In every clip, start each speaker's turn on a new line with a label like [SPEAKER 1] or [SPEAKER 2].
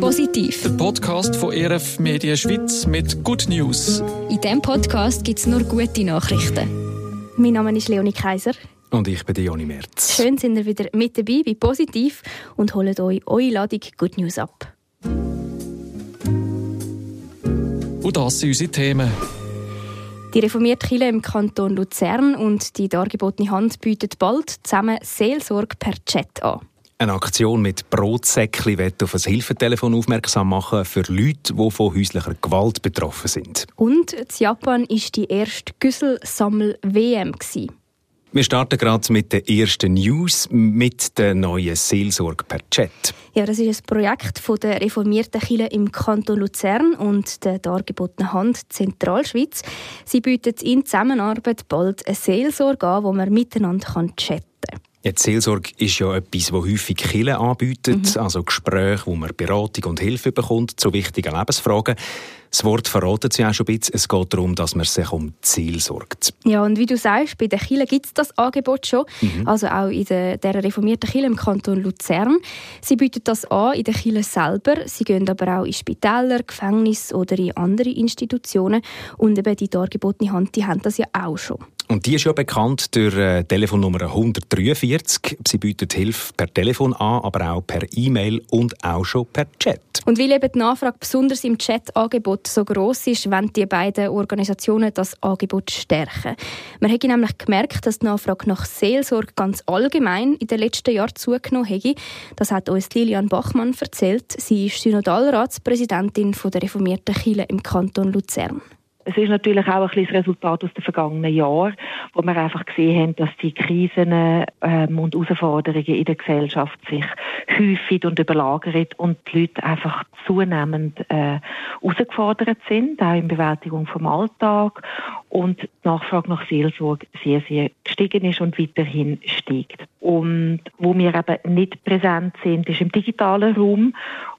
[SPEAKER 1] Positiv.
[SPEAKER 2] Der Podcast von ERF Media Schweiz mit Good News.
[SPEAKER 1] In diesem Podcast gibt es nur gute Nachrichten.
[SPEAKER 3] Mein Name ist Leonie Kaiser.
[SPEAKER 4] Und ich bin Joni Merz.
[SPEAKER 3] Schön sind ihr wieder mit dabei bei Positiv und holt euch eure Ladung Good News ab.
[SPEAKER 2] Und das sind unsere Themen.
[SPEAKER 3] Die reformierte Kirche im Kanton Luzern und die dargebotene Hand bieten bald zusammen Seelsorge per Chat an.
[SPEAKER 4] Eine Aktion mit Brotsäckli wird auf ein Hilfetelefon aufmerksam machen für Leute, die von häuslicher Gewalt betroffen sind.
[SPEAKER 3] Und in Japan war die erste Güsselsammel-WM.
[SPEAKER 4] Wir starten gerade mit den ersten News mit der neuen Seelsorge per Chat.
[SPEAKER 3] Ja, das ist ein Projekt von der reformierten Kirche im Kanton Luzern und der dargebotenen Hand Zentralschweiz. Sie bietet in Zusammenarbeit bald eine Seelsorge an, wo man miteinander chatten kann.
[SPEAKER 4] Die Seelsorge ist ja etwas, was häufig Kirche anbietet, mhm. also Gespräche, wo man Beratung und Hilfe bekommt zu wichtigen Lebensfragen. Das Wort verratet sie auch schon ein bisschen. Es geht darum, dass man sich um Ziel sorgt.
[SPEAKER 3] Ja, und wie du sagst, bei den Kirchen gibt es das Angebot schon. Mhm. Also auch in der, der reformierten Kirche im Kanton Luzern. Sie bieten das an in den Kirchen selber. Sie gehen aber auch in Spitäler, Gefängnisse oder in andere Institutionen. Und eben die dargebotene Hand, die haben das ja auch schon.
[SPEAKER 4] Und die ist ja bekannt durch äh, Telefonnummer 143. Sie bietet Hilfe per Telefon an, aber auch per E-Mail und auch schon per Chat.
[SPEAKER 3] Und weil eben die Nachfrage besonders im Chat-Angebot so groß ist, wollen die beiden Organisationen das Angebot stärken. Man hat nämlich gemerkt, dass die Nachfrage nach Seelsorge ganz allgemein in den letzten Jahren zugenommen hat. Das hat uns Lilian Bachmann erzählt. Sie ist Synodalratspräsidentin der reformierten Kirche im Kanton Luzern.
[SPEAKER 5] Es ist natürlich auch ein das Resultat aus den vergangenen Jahren, wo wir einfach gesehen haben, dass die Krisen ähm, und Herausforderungen in der Gesellschaft sich häufig und überlagern und die Leute einfach zunehmend äh, herausgefordert sind, auch in Bewältigung vom Alltag und die Nachfrage nach Seelsorge sehr, sehr gestiegen ist und weiterhin steigt. Und wo wir eben nicht präsent sind, ist im digitalen Raum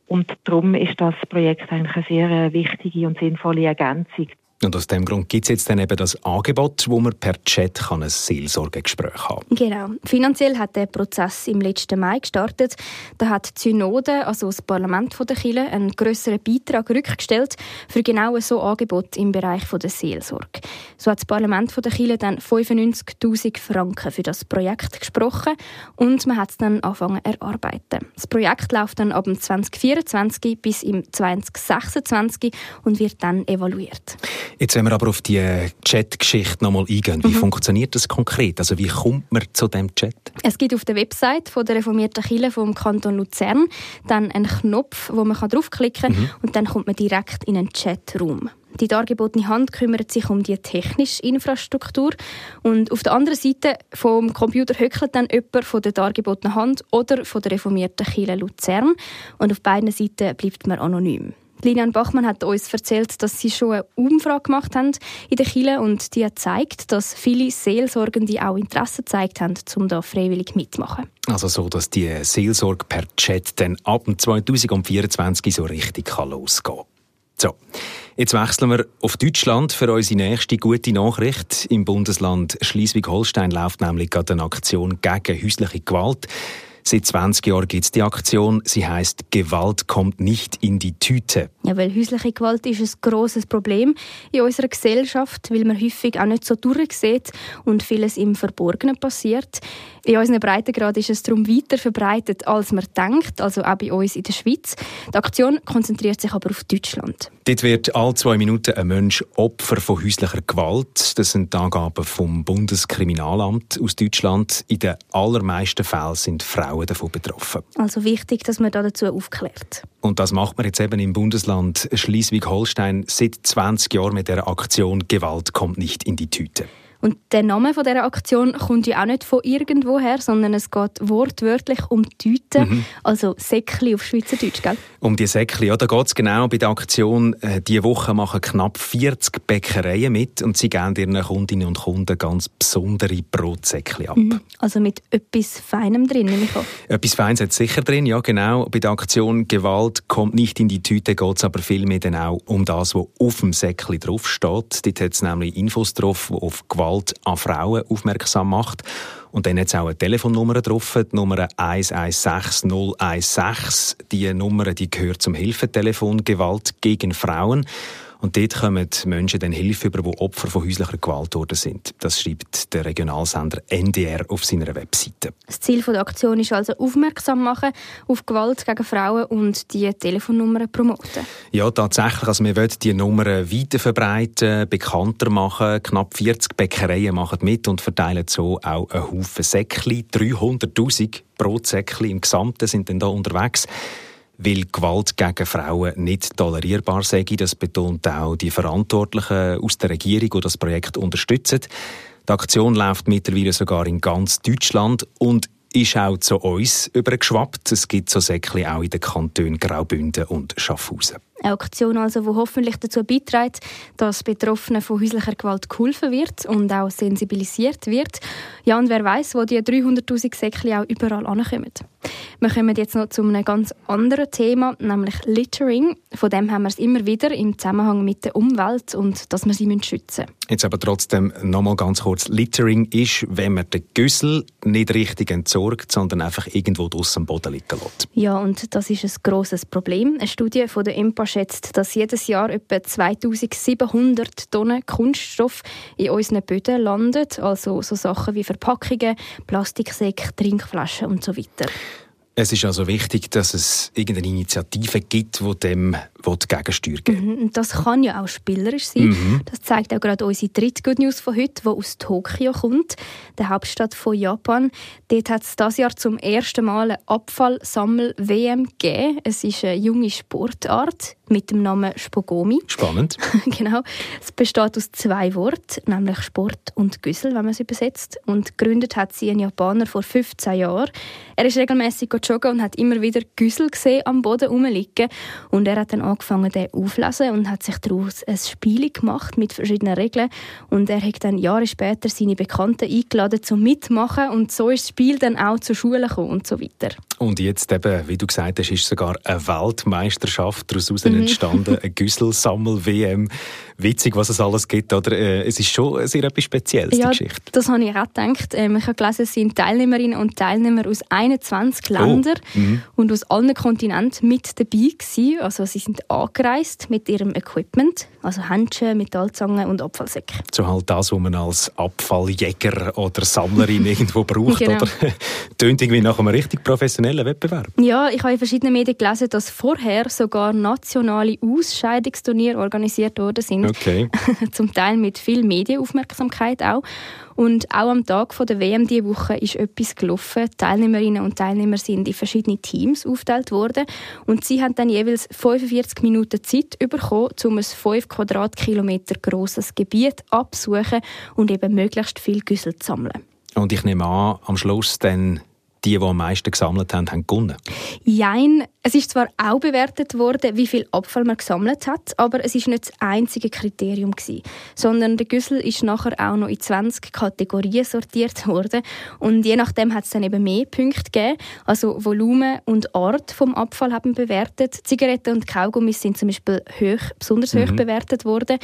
[SPEAKER 5] und darum ist das Projekt eigentlich eine sehr wichtige und sinnvolle Ergänzung
[SPEAKER 4] und aus dem Grund gibt es jetzt dann eben das Angebot, wo man per Chat kann ein Seelsorgegespräch haben
[SPEAKER 3] Genau. Finanziell hat der Prozess im letzten Mai gestartet. Da hat die Synode, also das Parlament der Kirche, einen grösseren Beitrag rückgestellt für genau so Angebot im Bereich der Seelsorge. So hat das Parlament der Kirche dann 95'000 Franken für das Projekt gesprochen und man hat es dann angefangen erarbeiten. Das Projekt läuft dann ab 2024 bis im 2026 und wird dann evaluiert.
[SPEAKER 4] Jetzt, wenn wir aber auf die Chat-Geschichte nochmal eingehen, wie mhm. funktioniert das konkret? Also wie kommt man zu dem Chat?
[SPEAKER 3] Es gibt auf der Website von der reformierten Kirche vom Kanton Luzern dann einen Knopf, wo man draufklicken kann mhm. und dann kommt man direkt in einen Chatraum. Die dargebotene Hand kümmert sich um die technische Infrastruktur und auf der anderen Seite vom Computer höckelt dann jemand von der dargebotenen Hand oder von der reformierten Kirche Luzern und auf beiden Seiten bleibt man anonym. Lilian Bachmann hat uns erzählt, dass sie schon eine Umfrage gemacht haben in der Kille und die hat zeigt, dass viele Seelsorgende auch Interesse gezeigt haben, um da freiwillig mitzumachen.
[SPEAKER 4] Also so, dass die Seelsorge per Chat dann ab 2024 so richtig losgehen kann. So, jetzt wechseln wir auf Deutschland für unsere nächste gute Nachricht. Im Bundesland Schleswig-Holstein läuft nämlich gerade eine Aktion gegen häusliche Gewalt. Seit 20 Jahren gibt es die Aktion. Sie heißt Gewalt kommt nicht in die Tüte.
[SPEAKER 3] Ja, weil häusliche Gewalt ist ein grosses Problem in unserer Gesellschaft, weil man häufig auch nicht so durchsieht und vieles im Verborgenen passiert. In unseren Breitengrad ist es darum weiter verbreitet, als man denkt, also auch bei uns in der Schweiz. Die Aktion konzentriert sich aber auf Deutschland.
[SPEAKER 4] Dort wird alle zwei Minuten ein Mensch Opfer von häuslicher Gewalt. Das sind die Angaben vom Bundeskriminalamt aus Deutschland. In den allermeisten Fällen sind Frauen davon betroffen.
[SPEAKER 3] Also wichtig, dass man dazu aufklärt.
[SPEAKER 4] Und das macht man jetzt eben im Bundesland Schleswig-Holstein seit 20 Jahren mit der Aktion Gewalt kommt nicht in die Tüte.
[SPEAKER 3] Und der Name von dieser Aktion kommt ja auch nicht von irgendwoher, sondern es geht wortwörtlich um Tüten, mhm. also Säckli auf Schweizerdeutsch, gell?
[SPEAKER 4] Um die Säckli, ja, da geht es genau bei der Aktion. Äh, diese Woche machen knapp 40 Bäckereien mit und sie geben ihren Kundinnen und Kunden ganz besondere Brotsäckli ab. Mhm.
[SPEAKER 3] Also mit etwas Feinem drin, nehme ich an.
[SPEAKER 4] Etwas Feines hat sicher drin, ja genau. Bei der Aktion Gewalt kommt nicht in die Tüte, geht es aber vielmehr dann auch um das, was auf dem Säckli draufsteht. Dort hat es nämlich Infos drauf, die auf Gewalt Gewalt an Frauen aufmerksam macht. Und dann hat es auch eine Telefonnummer drauf, die Nummer 116016. Die Nummer die gehört zum Hilfetelefon Gewalt gegen Frauen. Und dort kommen Menschen dann Hilfe über, die Opfer von häuslicher Gewalt worden sind. Das schreibt der Regionalsender NDR auf seiner Webseite.
[SPEAKER 3] Das Ziel der Aktion ist also aufmerksam machen auf Gewalt gegen Frauen und die Telefonnummern promoten.
[SPEAKER 4] Ja, tatsächlich. Also wir wollen die Nummern weiter verbreiten, bekannter machen. Knapp 40 Bäckereien machen mit und verteilen so auch einen Haufen Säckchen. 300'000 Brotsäckchen im Gesamten sind dann da unterwegs weil Gewalt gegen Frauen nicht tolerierbar sei. Das betont auch die Verantwortlichen aus der Regierung, die das Projekt unterstützen. Die Aktion läuft mittlerweile sogar in ganz Deutschland und ist auch zu uns übergeschwappt. Es gibt so Säckchen auch in den Kantonen Graubünden und Schaffhausen.
[SPEAKER 3] Eine Aktion also, die hoffentlich dazu beiträgt, dass Betroffenen von häuslicher Gewalt geholfen wird und auch sensibilisiert wird. Ja, und wer weiß, wo die 300'000 Säckchen auch überall ankommen. Wir kommen jetzt noch zu einem ganz anderen Thema, nämlich Littering. Von dem haben wir es immer wieder im Zusammenhang mit der Umwelt und dass wir sie schützen müssen.
[SPEAKER 4] Jetzt aber trotzdem noch mal ganz kurz. Littering ist, wenn man den Güssel nicht richtig entsorgt, sondern einfach irgendwo draussen am Boden liegen lässt.
[SPEAKER 3] Ja, und das ist ein grosses Problem. Eine Studie von der EMPA schätzt, dass jedes Jahr etwa 2700 Tonnen Kunststoff in unseren Böden landet. Also so Sachen wie Verpackungen, Plastiksäcke, Trinkflaschen und so weiter.
[SPEAKER 4] Es ist also wichtig, dass es irgendeine Initiative gibt, die dem gegensteuern will.
[SPEAKER 3] Mhm, das kann ja auch spielerisch sein. Mhm. Das zeigt auch gerade unsere dritte Good News von heute, die aus Tokio kommt, der Hauptstadt von Japan. Dort hat es dieses Jahr zum ersten Mal eine Abfallsammel-WM gegeben. Es ist eine junge Sportart mit dem Namen Spogomi.
[SPEAKER 4] Spannend.
[SPEAKER 3] genau. Es besteht aus zwei Worten, nämlich Sport und Güssel, wenn man es übersetzt. Und gegründet hat sie ein Japaner vor 15 Jahren. Er ist regelmäßig joggen und hat immer wieder Güssel gesehen am Boden rumliegen. Und er hat dann angefangen, den aufzulesen und hat sich daraus ein Spiel gemacht mit verschiedenen Regeln. Und er hat dann Jahre später seine Bekannten eingeladen zum Mitmachen. Und so ist das Spiel dann auch zur Schule gekommen und so weiter.
[SPEAKER 4] Und jetzt eben, wie du gesagt hast, ist sogar eine Weltmeisterschaft daraus mhm. Entstanden, eine Güsselsammel-WM. Witzig, was es alles gibt, oder? Äh, es ist schon sehr etwas Spezielles,
[SPEAKER 3] ja,
[SPEAKER 4] die Geschichte.
[SPEAKER 3] das habe ich auch gedacht. Ähm, ich habe gelesen, es sind Teilnehmerinnen und Teilnehmer aus 21 Ländern oh. mhm. und aus allen Kontinenten mit dabei gewesen. Also sie sind angereist mit ihrem Equipment, also Handschuhe, Metallzangen und Abfallsäcke.
[SPEAKER 4] So halt das, was man als Abfalljäger oder Sammlerin irgendwo braucht, genau. oder? Tönt irgendwie nach einem richtig professionellen Wettbewerb.
[SPEAKER 3] Ja, ich habe in verschiedenen Medien gelesen, dass vorher sogar nationale Ausscheidungsturniere organisiert worden sind.
[SPEAKER 4] Okay.
[SPEAKER 3] Zum Teil mit viel Medienaufmerksamkeit auch. Und auch am Tag der WM diese Woche ist etwas gelaufen. Die Teilnehmerinnen und Teilnehmer sind in verschiedene Teams aufgeteilt worden und sie haben dann jeweils 45 Minuten Zeit bekommen, um ein 5 Quadratkilometer grosses Gebiet abzusuchen und eben möglichst viel Güssel zu sammeln.
[SPEAKER 4] Und ich nehme an, am Schluss dann die, die am meisten gesammelt haben, haben gewonnen?
[SPEAKER 3] Jein. Es ist zwar auch bewertet worden, wie viel Abfall man gesammelt hat, aber es ist nicht das einzige Kriterium gewesen, sondern der Güssel ist nachher auch noch in 20 Kategorien sortiert worden und je nachdem hat es dann eben mehr Punkte gegeben. Also Volumen und Art vom Abfall haben bewertet. Zigaretten und Kaugummis sind zum Beispiel hoch, besonders hoch mhm. bewertet worden.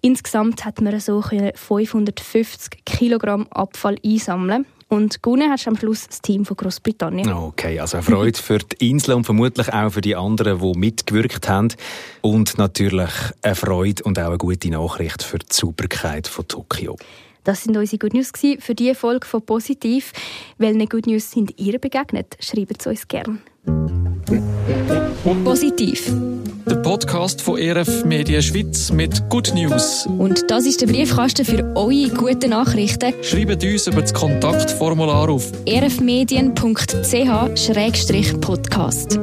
[SPEAKER 3] Insgesamt hat man so 550 Kilogramm Abfall einsammeln und gewonnen hast am Schluss das Team von Großbritannien.
[SPEAKER 4] Okay, also eine Freude für die Insel und vermutlich auch für die anderen, die mitgewirkt haben. Und natürlich eine Freude und auch eine gute Nachricht für die Sauberkeit von Tokio.
[SPEAKER 3] Das sind unsere Good News für diese Folge von Positiv. Welche Good News sind ihr begegnet? Schreibt es uns gerne.
[SPEAKER 1] Positiv
[SPEAKER 2] der Podcast von ERF Media Schweiz mit Good News.
[SPEAKER 1] Und das ist der Briefkasten für eure guten Nachrichten.
[SPEAKER 2] Schreibt uns über das Kontaktformular auf
[SPEAKER 1] erfmedien.ch-podcast.